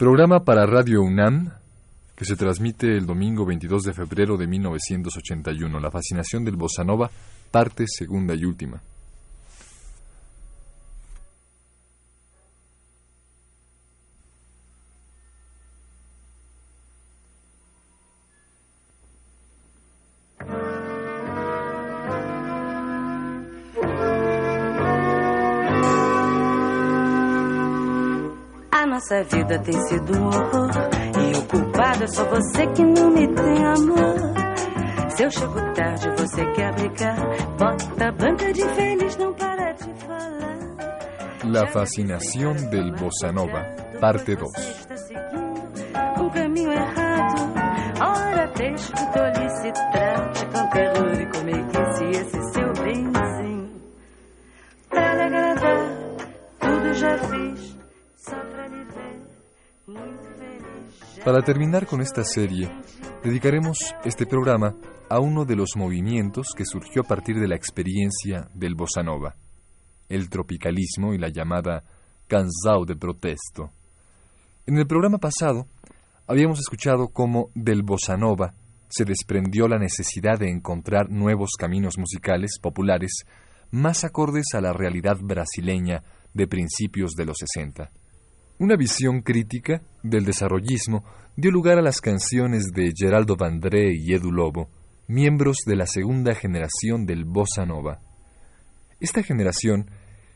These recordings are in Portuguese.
Programa para Radio UNAM que se transmite el domingo 22 de febrero de 1981. La fascinación del bossa nova, parte segunda y última. Vida tem sido um horror. E o culpado é só você que não me tem amor. Se eu chego tarde, você quer brigar. Bota banca de feliz, não para de falar. La fascinación del bossa nova, parte 2. Está seguindo um caminho errado. Ora, deixa Para terminar con esta serie, dedicaremos este programa a uno de los movimientos que surgió a partir de la experiencia del bossa nova, el tropicalismo y la llamada cansao de protesto. En el programa pasado habíamos escuchado cómo del bossa nova se desprendió la necesidad de encontrar nuevos caminos musicales populares más acordes a la realidad brasileña de principios de los 60. Una visión crítica del desarrollismo dio lugar a las canciones de Geraldo Vandré y Edu Lobo, miembros de la segunda generación del bossa nova. Esta generación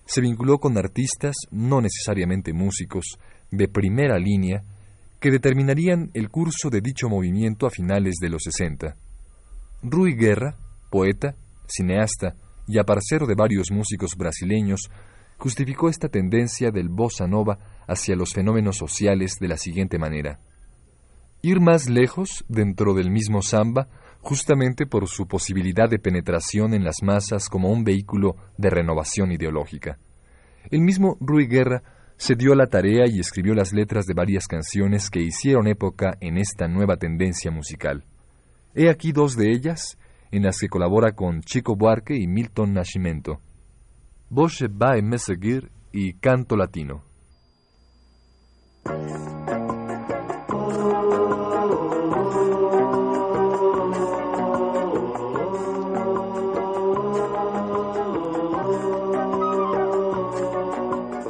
se vinculó con artistas, no necesariamente músicos, de primera línea, que determinarían el curso de dicho movimiento a finales de los 60. Rui Guerra, poeta, cineasta y aparcero de varios músicos brasileños, justificó esta tendencia del bossa nova hacia los fenómenos sociales de la siguiente manera. Ir más lejos dentro del mismo samba, justamente por su posibilidad de penetración en las masas como un vehículo de renovación ideológica. El mismo Rui Guerra se dio a la tarea y escribió las letras de varias canciones que hicieron época en esta nueva tendencia musical. He aquí dos de ellas, en las que colabora con Chico Buarque y Milton Nascimento. Voce vai me seguir y Canto Latino.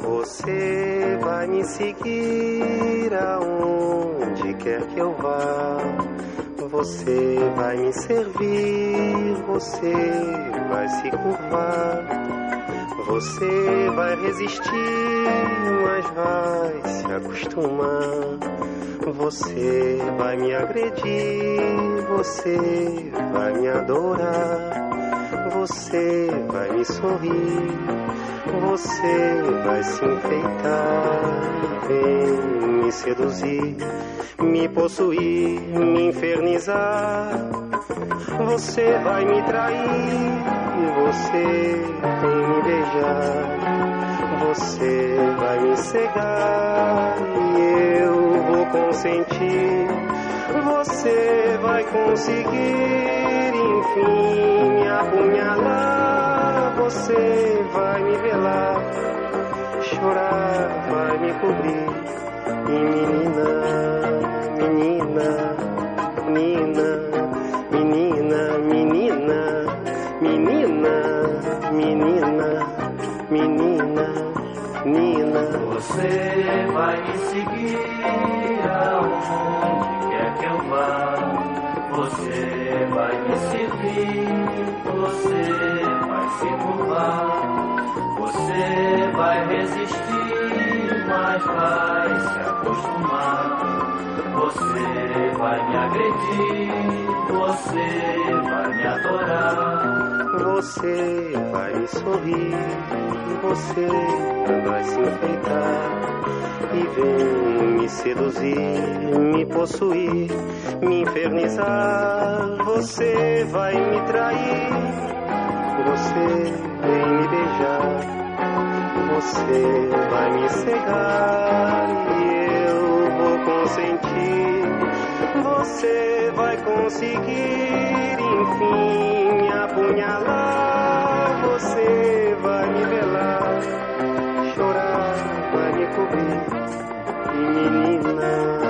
Você vai me seguir aonde quer que eu vá. Você vai me servir, você vai se curvar. Você vai resistir, mas vai se acostumar. Você vai me agredir, você vai me adorar. Você vai me sorrir, você vai se enfeitar. Vem me seduzir, me possuir, me infernizar. Você vai me trair, você vem Você vai me cegar e eu vou consentir. Você vai conseguir, enfim, me apunhalar. Você vai me velar, chorar, vai me cobrir. E menina, menina, menina, menina, menina, menina, menina, menina, menina. Você vai me seguir aonde quer que eu vá. Você vai me servir, você vai se curvar. Você vai resistir, mas vai se acostumar. Você vai me agredir, você vai me adorar. Você vai sorrir, você vai se enfeitar e vem me seduzir, me possuir, me infernizar. Você vai me trair, você vem me beijar. Você vai me cegar e eu vou consentir. Você vai conseguir, enfim, me apunhalar. Você vai me velar, chorar, vai me cobrir. E menina,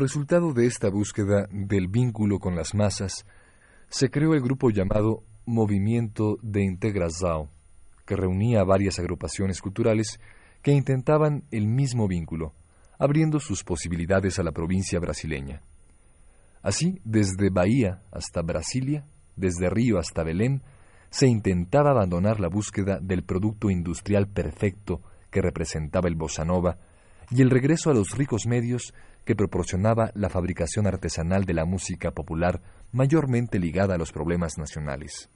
resultado de esta búsqueda del vínculo con las masas, se creó el grupo llamado Movimiento de Integração, que reunía varias agrupaciones culturales que intentaban el mismo vínculo, abriendo sus posibilidades a la provincia brasileña. Así, desde Bahía hasta Brasilia, desde Río hasta Belém, se intentaba abandonar la búsqueda del producto industrial perfecto que representaba el bossa nova y el regreso a los ricos medios que proporcionaba la fabricación artesanal de la música popular mayormente ligada a los problemas nacionales.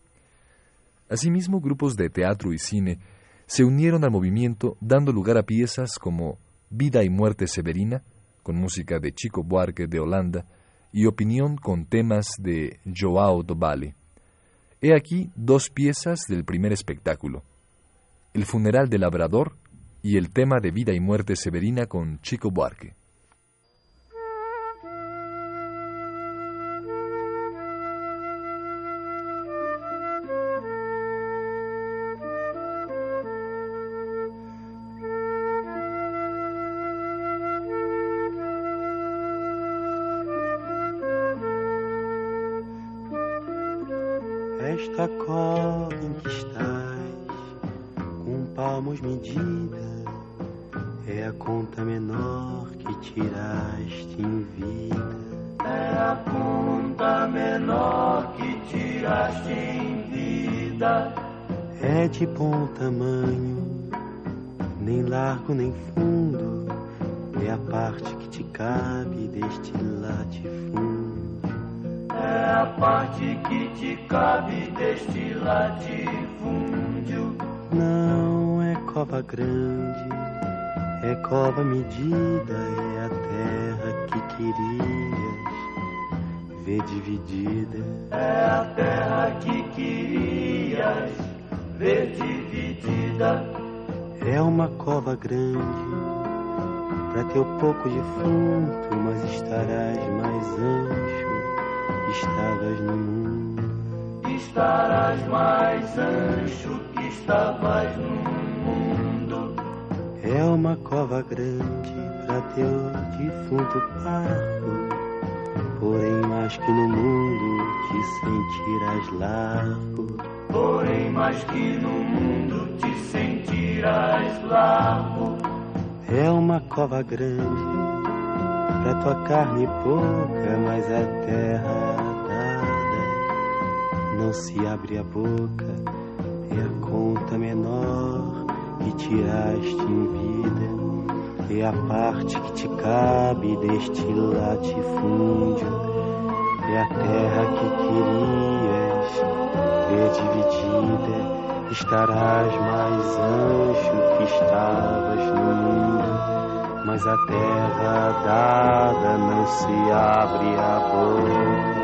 Asimismo, grupos de teatro y cine se unieron al movimiento dando lugar a piezas como Vida y Muerte Severina, con música de Chico Buarque de Holanda, y Opinión con temas de Joao do Valle. He aquí dos piezas del primer espectáculo. El funeral del labrador y el tema de Vida y Muerte Severina con Chico Buarque. Te cabe deste latifúndio. Não é cova grande, é cova medida, é a terra que querias ver dividida. É a terra que querias ver dividida. É uma cova grande para teu pouco defunto, mas estarás mais ancho estavas no mundo. Estarás mais ancho que estavas no mundo. É uma cova grande para teu defunto parco, porém mais que no mundo te sentirás largo. Porém, mais que no mundo te sentirás largo. É uma cova grande pra tua carne pouca, mas a terra se abre a boca. É a conta menor que tiraste em vida, é a parte que te cabe deste latifúndio. É a terra que querias ver dividida. Estarás mais ancho que estavas no mundo, mas a terra dada não se abre a boca.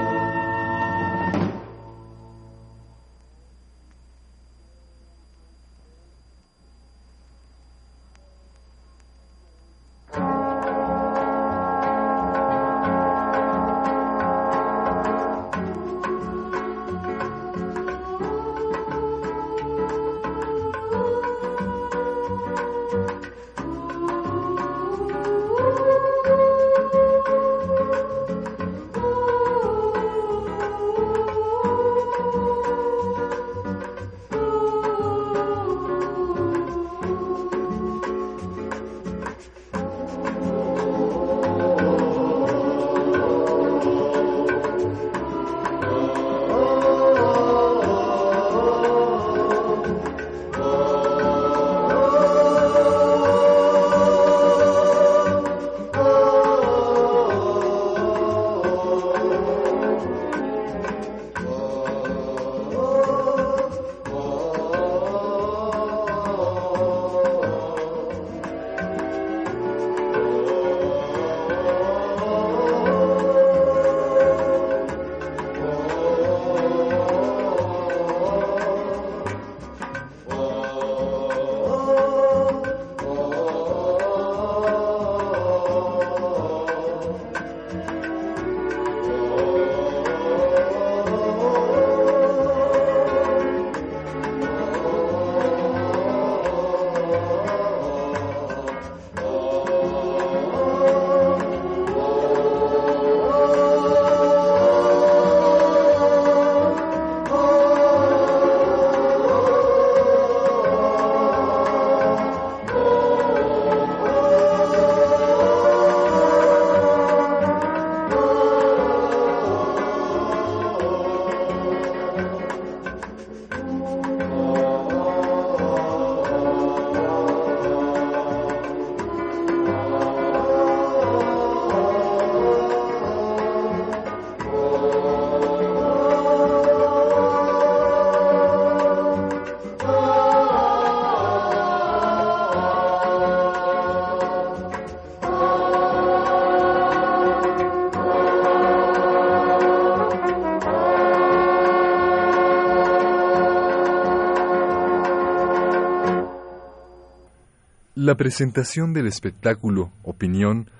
La presentación del espectáculo Opinión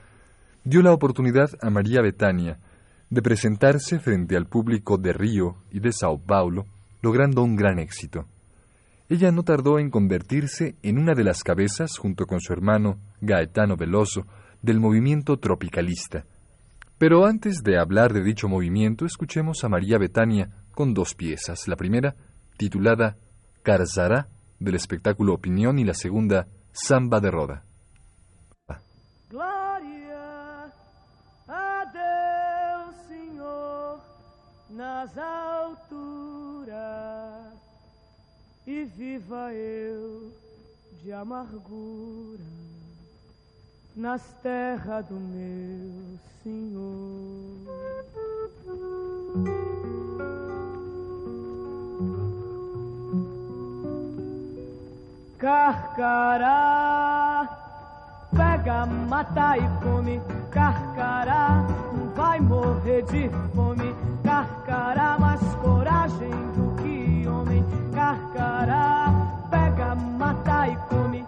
dio la oportunidad a María Betania de presentarse frente al público de Río y de Sao Paulo, logrando un gran éxito. Ella no tardó en convertirse en una de las cabezas, junto con su hermano Gaetano Veloso, del movimiento tropicalista. Pero antes de hablar de dicho movimiento, escuchemos a María Betania con dos piezas. La primera, titulada Carzará, del espectáculo Opinión, y la segunda, Samba de roda. Glória a Deus, Senhor, nas alturas, e viva eu de amargura nas terras do meu Senhor. Carcará, pega, mata e come. Carcará, vai morrer de fome. Carcará, mais coragem do que homem. Carcará, pega, mata e come.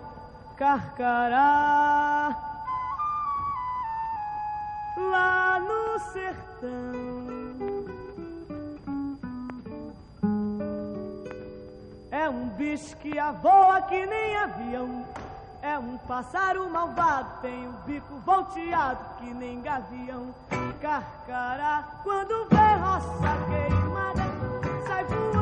Carcará, lá no sertão. bicho que voa que nem avião. É um pássaro malvado, tem o bico volteado que nem gavião. Carcará, quando vê roça queimada, sai voando.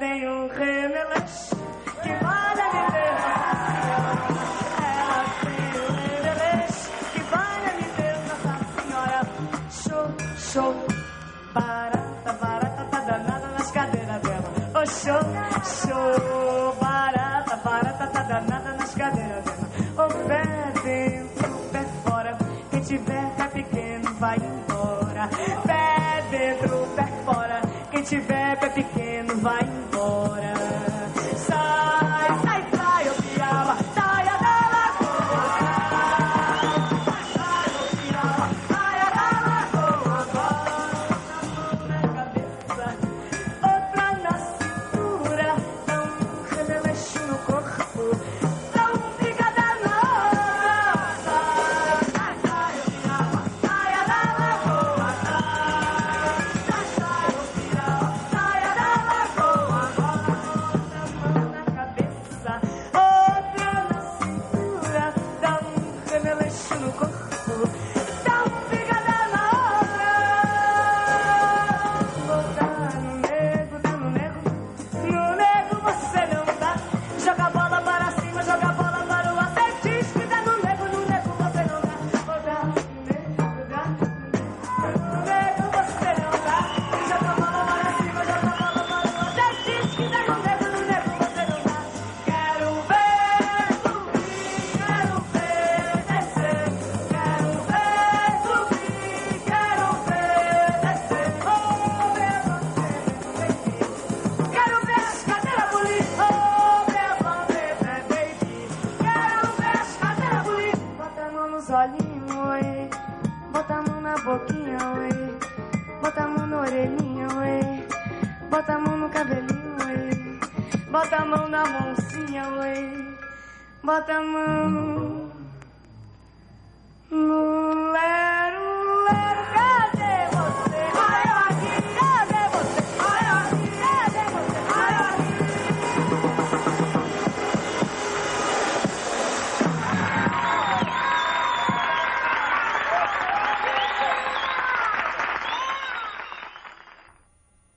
tem um remelé.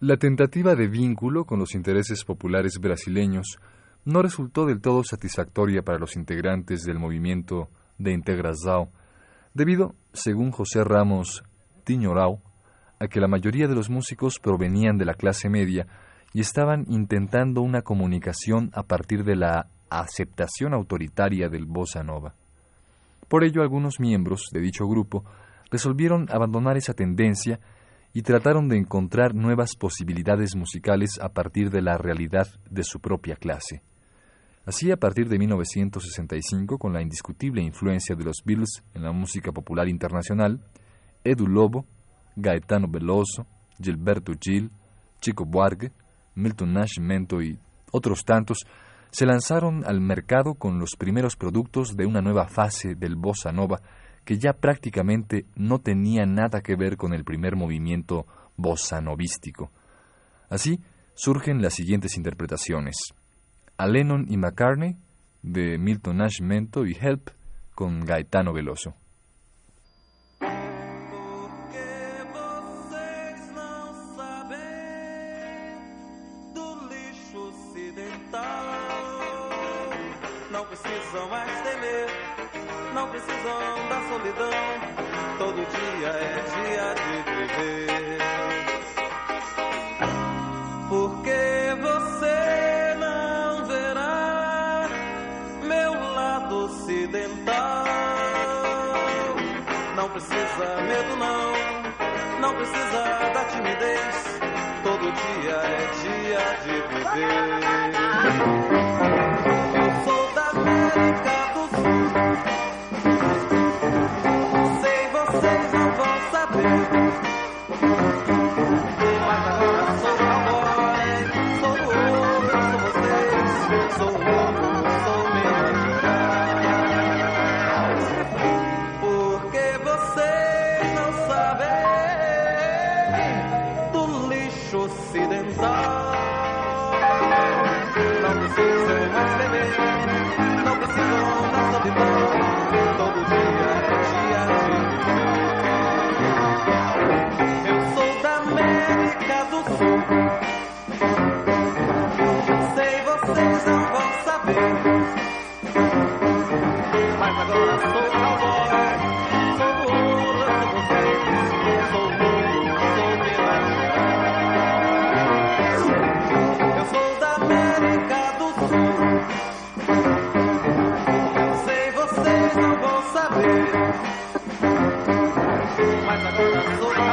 La tentativa de vínculo con los intereses populares brasileños no resultó del todo satisfactoria para los integrantes del movimiento de Integração, debido, según José Ramos Tiñorau, a que la mayoría de los músicos provenían de la clase media y estaban intentando una comunicación a partir de la aceptación autoritaria del bossa nova. Por ello, algunos miembros de dicho grupo resolvieron abandonar esa tendencia y trataron de encontrar nuevas posibilidades musicales a partir de la realidad de su propia clase. Así, a partir de 1965, con la indiscutible influencia de los Beatles en la música popular internacional, Edu Lobo, Gaetano Veloso, Gilberto Gil, Chico Buarque, Milton Nascimento y otros tantos se lanzaron al mercado con los primeros productos de una nueva fase del bossa nova que ya prácticamente no tenía nada que ver con el primer movimiento bossanovístico. Así surgen las siguientes interpretaciones. A Lennon y McCartney, de Milton Nash Mento y Help, con Gaetano Veloso. dia de viver. Sou da América do Sul. Sem vocês não vão saber. なんかどうかそ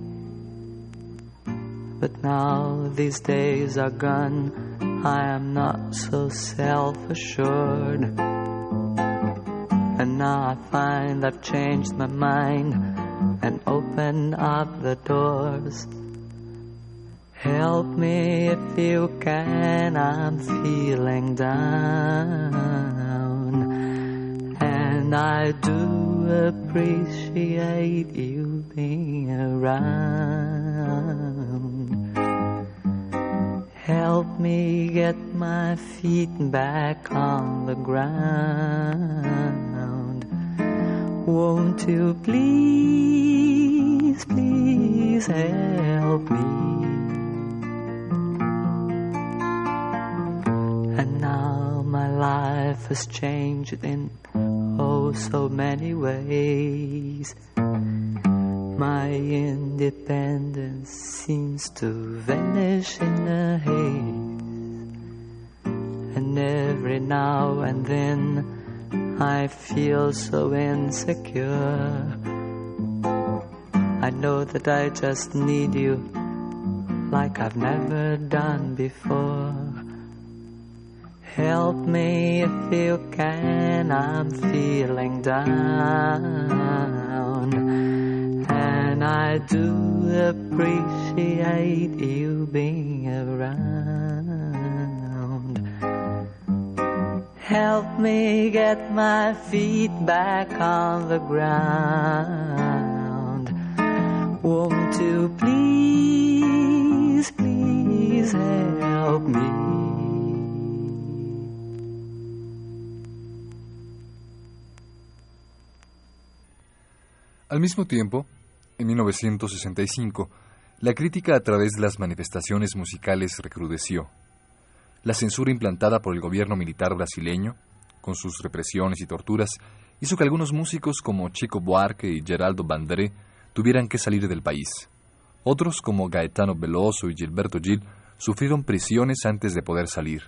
But now these days are gone, I am not so self assured. And now I find I've changed my mind and opened up the doors. Help me if you can, I'm feeling down. And I do appreciate you being around. Help me get my feet back on the ground. Won't you please, please help me? And now my life has changed in oh so many ways. My independence seems to vanish in a haze. And every now and then I feel so insecure. I know that I just need you like I've never done before. Help me if you can, I'm feeling down. I do appreciate you being around. Help me get my feet back on the ground. Won't you please, please help me? Al mismo tiempo, en 1965, la crítica a través de las manifestaciones musicales recrudeció. La censura implantada por el gobierno militar brasileño, con sus represiones y torturas, hizo que algunos músicos como Chico Buarque y Geraldo Bandré tuvieran que salir del país. Otros, como Gaetano Veloso y Gilberto Gil, sufrieron prisiones antes de poder salir.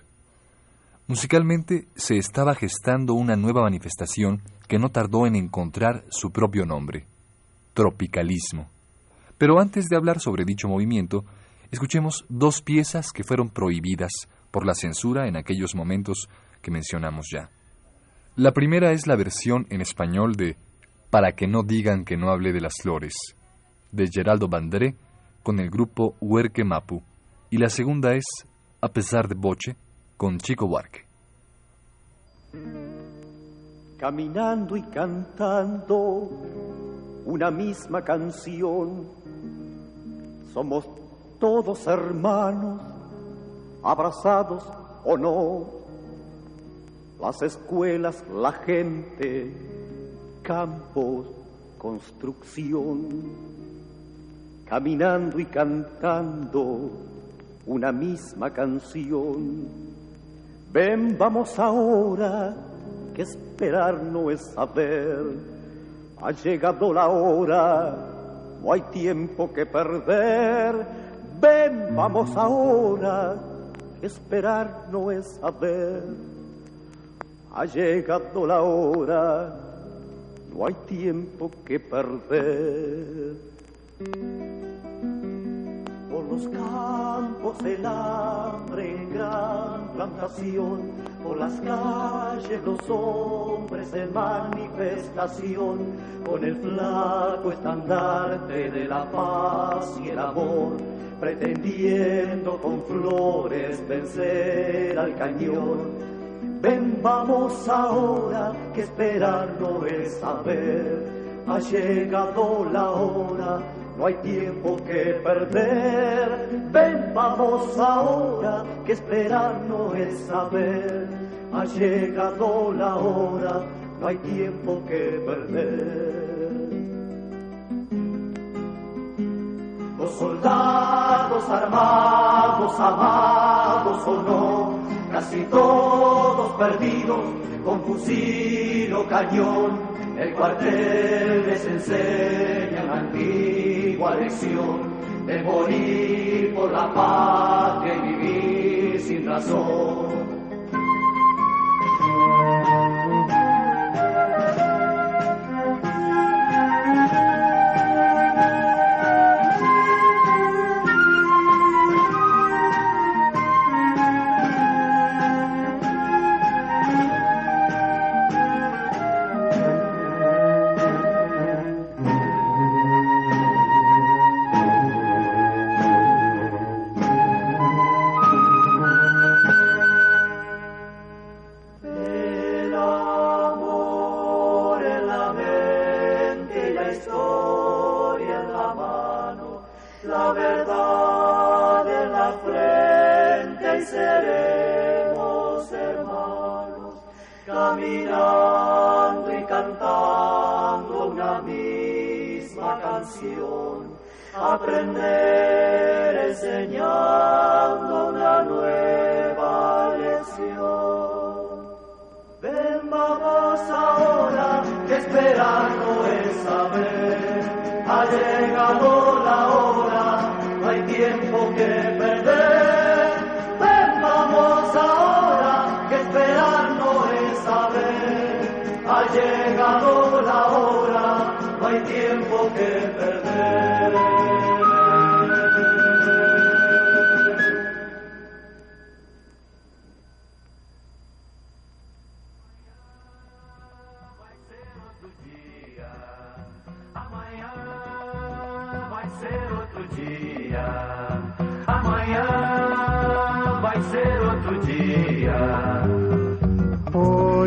Musicalmente se estaba gestando una nueva manifestación que no tardó en encontrar su propio nombre, tropicalismo. Pero antes de hablar sobre dicho movimiento, escuchemos dos piezas que fueron prohibidas por la censura en aquellos momentos que mencionamos ya. La primera es la versión en español de Para que no digan que no hable de las flores, de Geraldo Bandré con el grupo Huerque Mapu, y la segunda es A pesar de Boche con Chico Buarque. Caminando y cantando una misma canción, somos todos hermanos, abrazados o no, las escuelas, la gente, campos, construcción, caminando y cantando una misma canción. Ven, vamos ahora, que esperar no es saber. Ha llegado la hora, no hay tiempo que perder. Ven, vamos ahora, esperar no es saber. Ha llegado la hora, no hay tiempo que perder. Por los campos el hambre gran plantación, por las calles los hombres en manifestación, con el flaco estandarte de la paz y el amor, pretendiendo con flores vencer al cañón. Ven, vamos ahora, que esperar no es saber. Ha llegado la hora, no hay tiempo que perder. Ven, vamos ahora, que esperar no es saber. Ha llegado la hora, no hay tiempo que perder. Los soldados armados, amados o no, casi todos perdidos, con fusil o cañón. El cuartel les enseña la antigua lección de morir por la patria y vivir sin razón.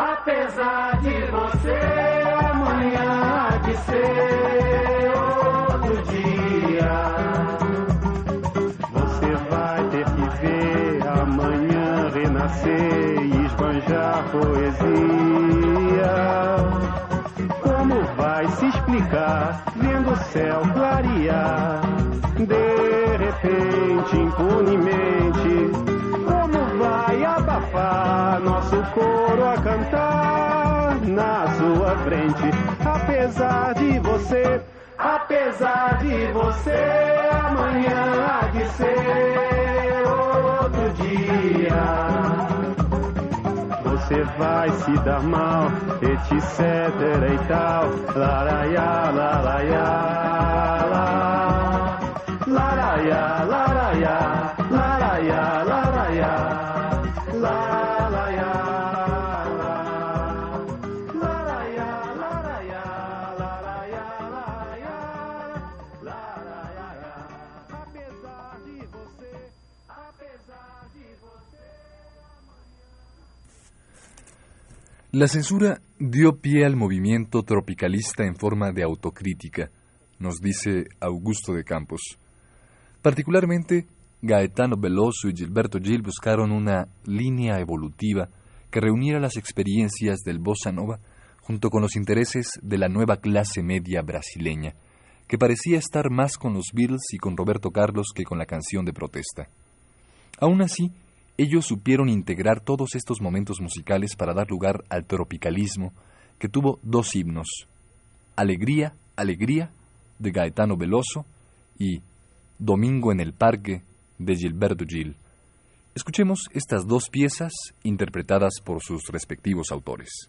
Apesar de você, amanhã há de ser outro dia. Você vai ter que ver amanhã renascer e esbanjar poesia. Como vai se explicar vendo o céu clarear? Apesar de você, apesar de você, amanhã há de ser outro dia. Você vai se dar mal, etc e tal. Laraiá, laraiá. Laraiá, laraiá, La censura dio pie al movimiento tropicalista en forma de autocrítica, nos dice Augusto de Campos. Particularmente, Gaetano Veloso y Gilberto Gil buscaron una línea evolutiva que reuniera las experiencias del bossa nova junto con los intereses de la nueva clase media brasileña, que parecía estar más con los Beatles y con Roberto Carlos que con la canción de protesta. Aún así, ellos supieron integrar todos estos momentos musicales para dar lugar al tropicalismo, que tuvo dos himnos, Alegría, Alegría, de Gaetano Veloso, y Domingo en el Parque, de Gilberto Gil. Escuchemos estas dos piezas interpretadas por sus respectivos autores.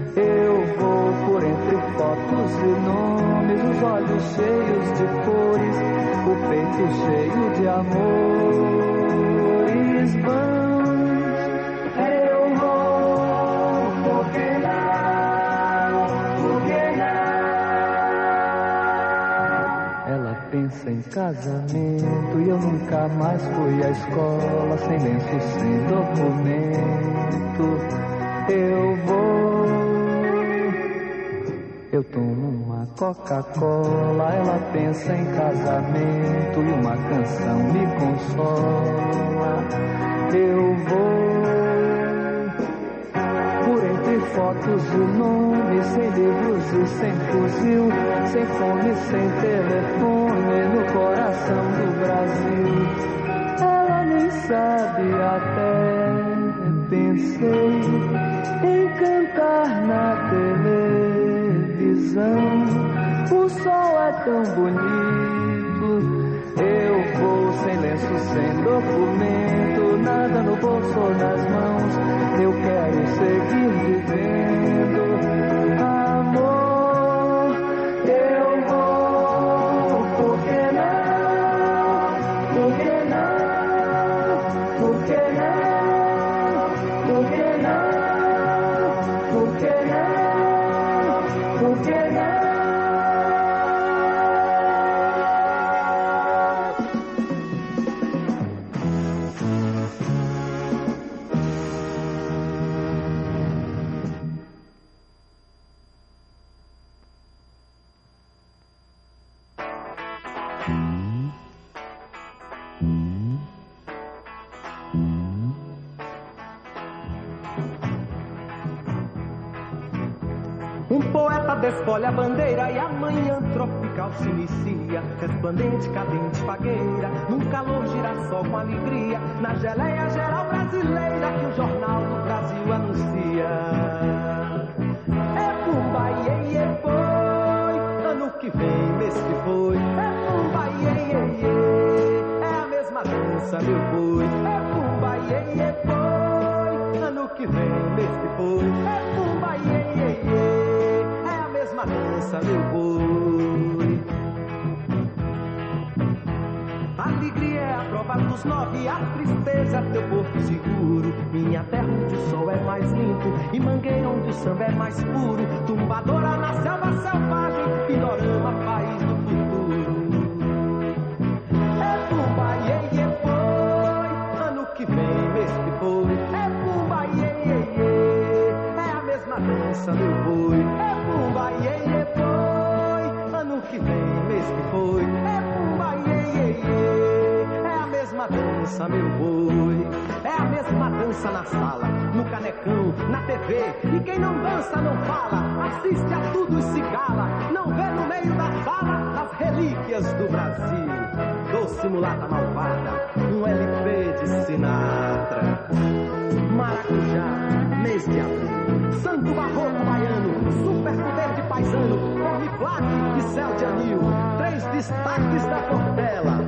eu vou por entre fotos e nomes, os olhos cheios de cores, o peito cheio de amores vãos. Eu vou, por que não? Por que não? Ela pensa em casamento e eu nunca mais fui à escola, sem lenço, sem documento. Eu vou. Eu tomo uma Coca-Cola, ela pensa em casamento e uma canção me consola. Eu vou por entre fotos e nomes, sem livros e sem fuzil, sem fome, sem telefone, no coração do Brasil. Ela nem sabe até pensei em cantar na O sol é tão bonito. Eu vou sem lenço, sem documento, nada no bolso ou nas mãos. Eu quero seguir vivendo. Amor, eu vou. Não? Por que não? Por que não? Por que não? Por que não? Inicia. Resplandente, cadente, fagueira, num calor girassol com alegria. Na geleia geral brasileira que o Jornal do Brasil anuncia. É pumba, iê, iê, foi, ano que vem, mês que foi. É pumba, iê, iê, iê, é a mesma dança, meu boi. É pumba, iê, iê, foi, ano que vem, mês que foi. É pumba, iê, iê, iê, é a mesma dança, meu boi. Dos nove, a tristeza teu porto seguro. Minha terra onde o sol é mais limpo e mangueira onde o samba é mais puro. Tumbadora meu boi. É a mesma dança na sala, no canecão, na TV. E quem não dança não fala, assiste a tudo e se cala. Não vê no meio da sala as relíquias do Brasil. Doce mulata malvada, um LP de Sinatra. Maracujá, mês de abril. Santo Barroco Baiano, super poder de paisano. Corre Black e céu de anil. Três destaques da Portela.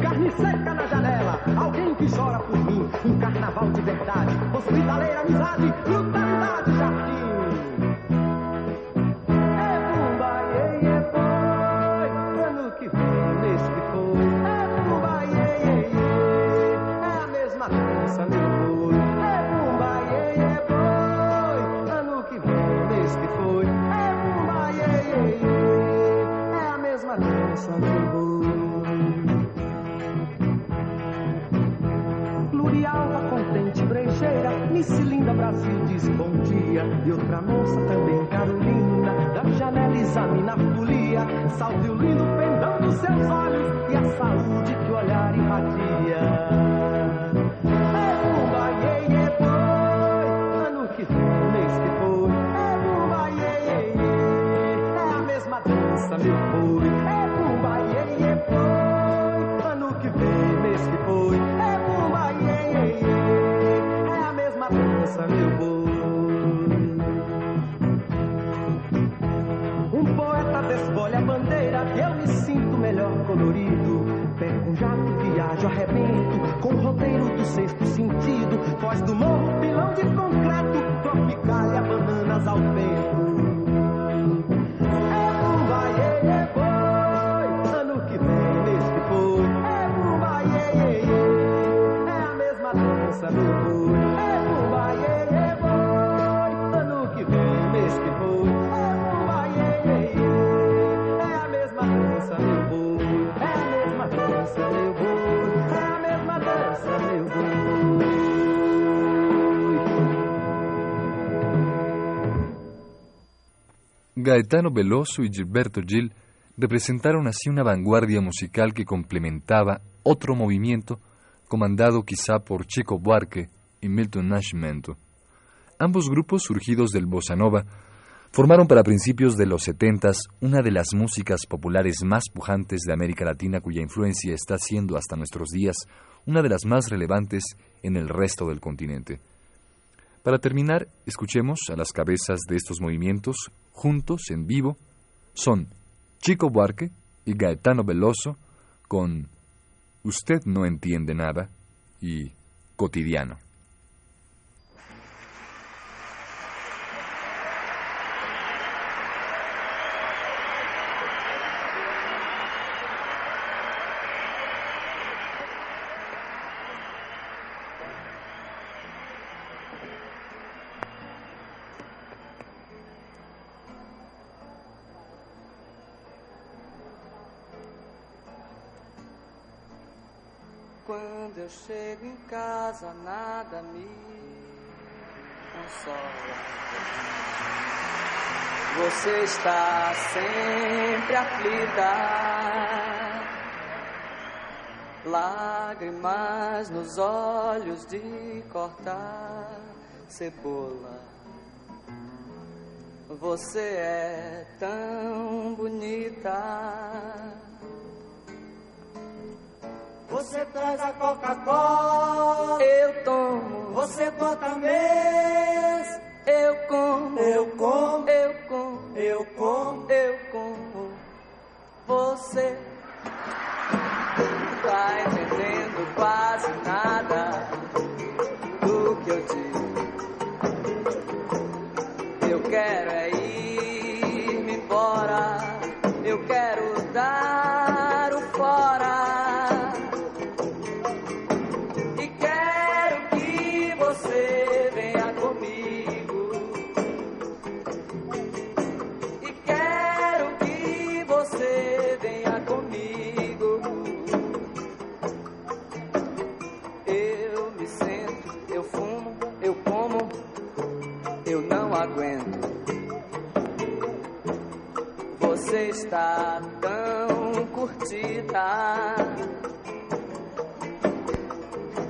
Carne seca na janela, alguém que chora por mim. Um carnaval de verdade, hospitaleira amizade, brutalidade jardim. Mesma dança, meu boi. Lurialva, contente, brejeira, Miss Linda Brasil diz bom dia. E outra moça também, Carolina, da janela examina a folia. Salve o lindo pendão dos seus olhos e a saúde que o olhar irradia. Meu boi. Um poeta desfolha a bandeira, eu me sinto melhor colorido. Pego um jato, viajo, arrebento, com o roteiro do sexto sentido. Foz do morro, pilão de Gaetano Veloso y Gilberto Gil representaron así una vanguardia musical que complementaba otro movimiento comandado quizá por Chico Buarque y Milton Nascimento. Ambos grupos surgidos del bossa nova formaron para principios de los setentas una de las músicas populares más pujantes de América Latina cuya influencia está siendo hasta nuestros días una de las más relevantes en el resto del continente. Para terminar, escuchemos a las cabezas de estos movimientos juntos en vivo. Son Chico Buarque y Gaetano Veloso con Usted no entiende nada y Cotidiano. Quando eu chego em casa, nada me consola. Você está sempre aflita, lágrimas nos olhos de cortar cebola. Você é tão bonita. Você traz a Coca-Cola, Eu tomo, você bota mês, eu como, eu como, eu como, eu como. eu como. Você. Tá entendendo quase nada do que eu digo. Eu quero está tão curtida.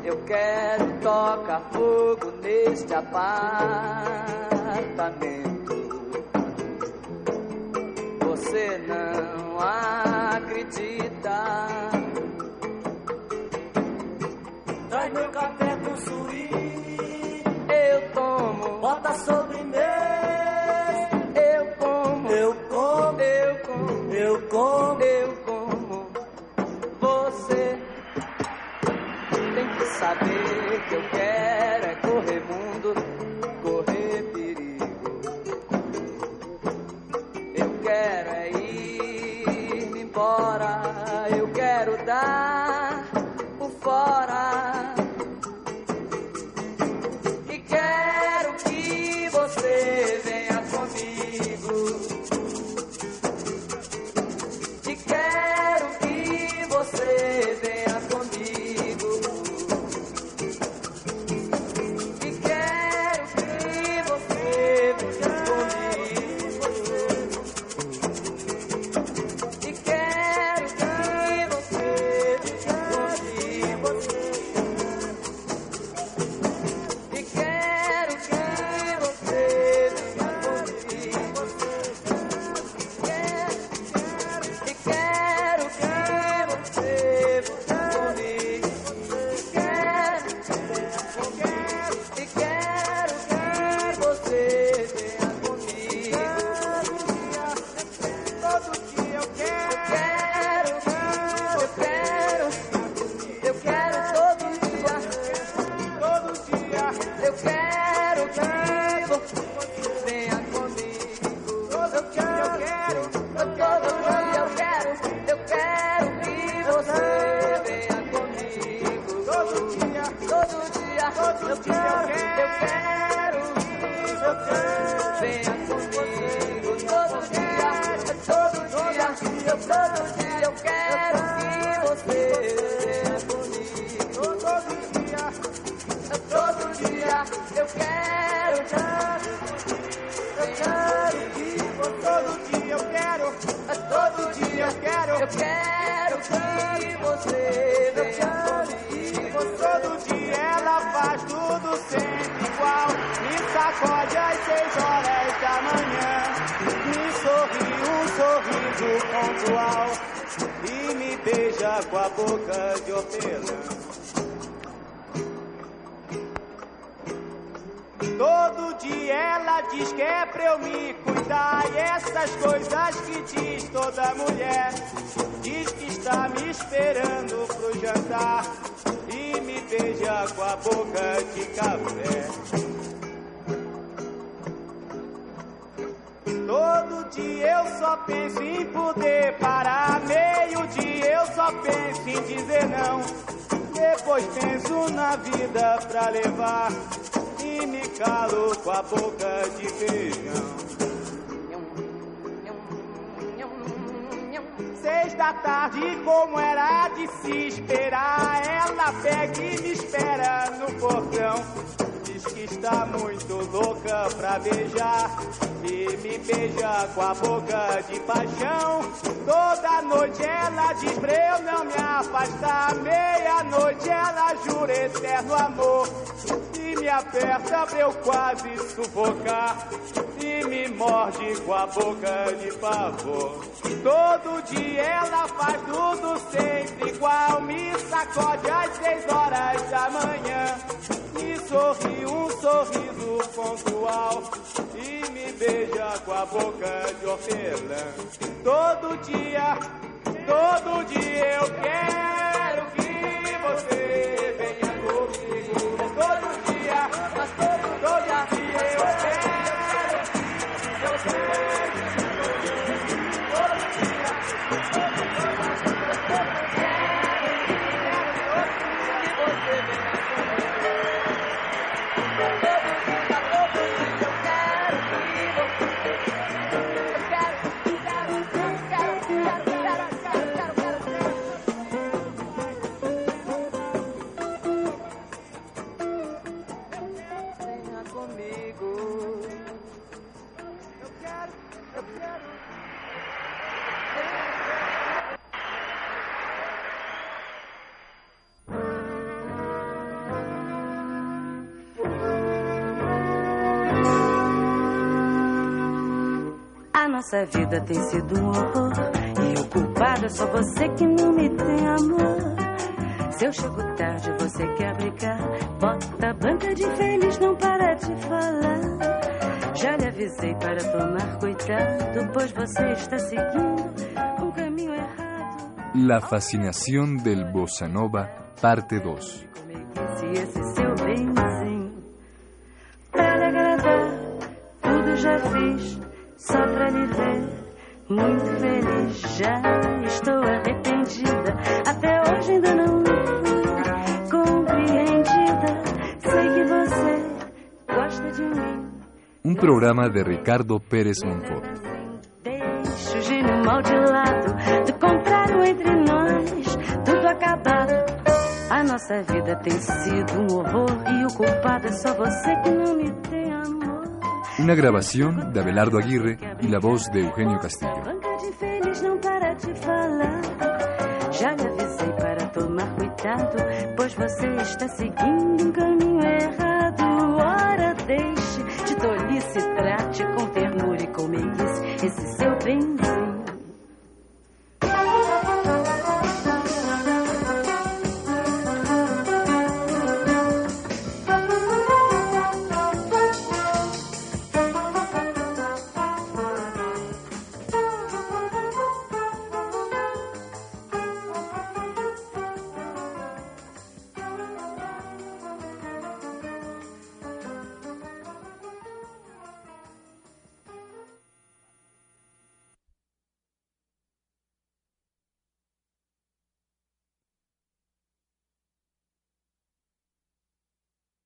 Eu quero tocar fogo neste apartamento. Você não acredita. Pontual e me beija com a boca de hortelã. Todo dia ela diz que é pra eu me cuidar E essas coisas que diz toda mulher Diz que está me esperando pro jantar E me beija com a boca de café Todo dia eu só penso em poder parar Meio dia eu só penso em dizer não Depois penso na vida pra levar E me calo com a boca de feijão Seis da tarde, como era de se esperar, ela pega e me espera no portão. Diz que está muito louca pra beijar e me beija com a boca de paixão. Toda noite ela diz pra eu não me afastar. Meia-noite ela jura eterno amor aperta pra eu quase sufocar. E e me morde com a boca de pavor. Todo dia ela faz tudo sempre igual, me sacode às seis horas da manhã. Me sorri um sorriso pontual e me beija com a boca de hortelã. Todo dia, todo dia eu quero nossa vida tem sido um horror. E o culpado é só você que não me tem amor. Se eu chego tarde, você quer brigar. Bota a banca de feliz, não para de falar. Já lhe avisei para tomar cuidado, pois você está seguindo um caminho errado. La fascinación del bossa nova, parte 2. Programa de Ricardo Pérez Monfort. Deixa o gênio mal de lado. Do contrário, entre nós, tudo acabado. A nossa vida tem sido um horror. E o culpado é só você que não me tem amor. Una grabación de Abelardo Aguirre y la voz de Eugenio Castillo. Banca de feliz não para de falar. Já lhe avisei para tomar cuidado, pois você está seguindo um caminho.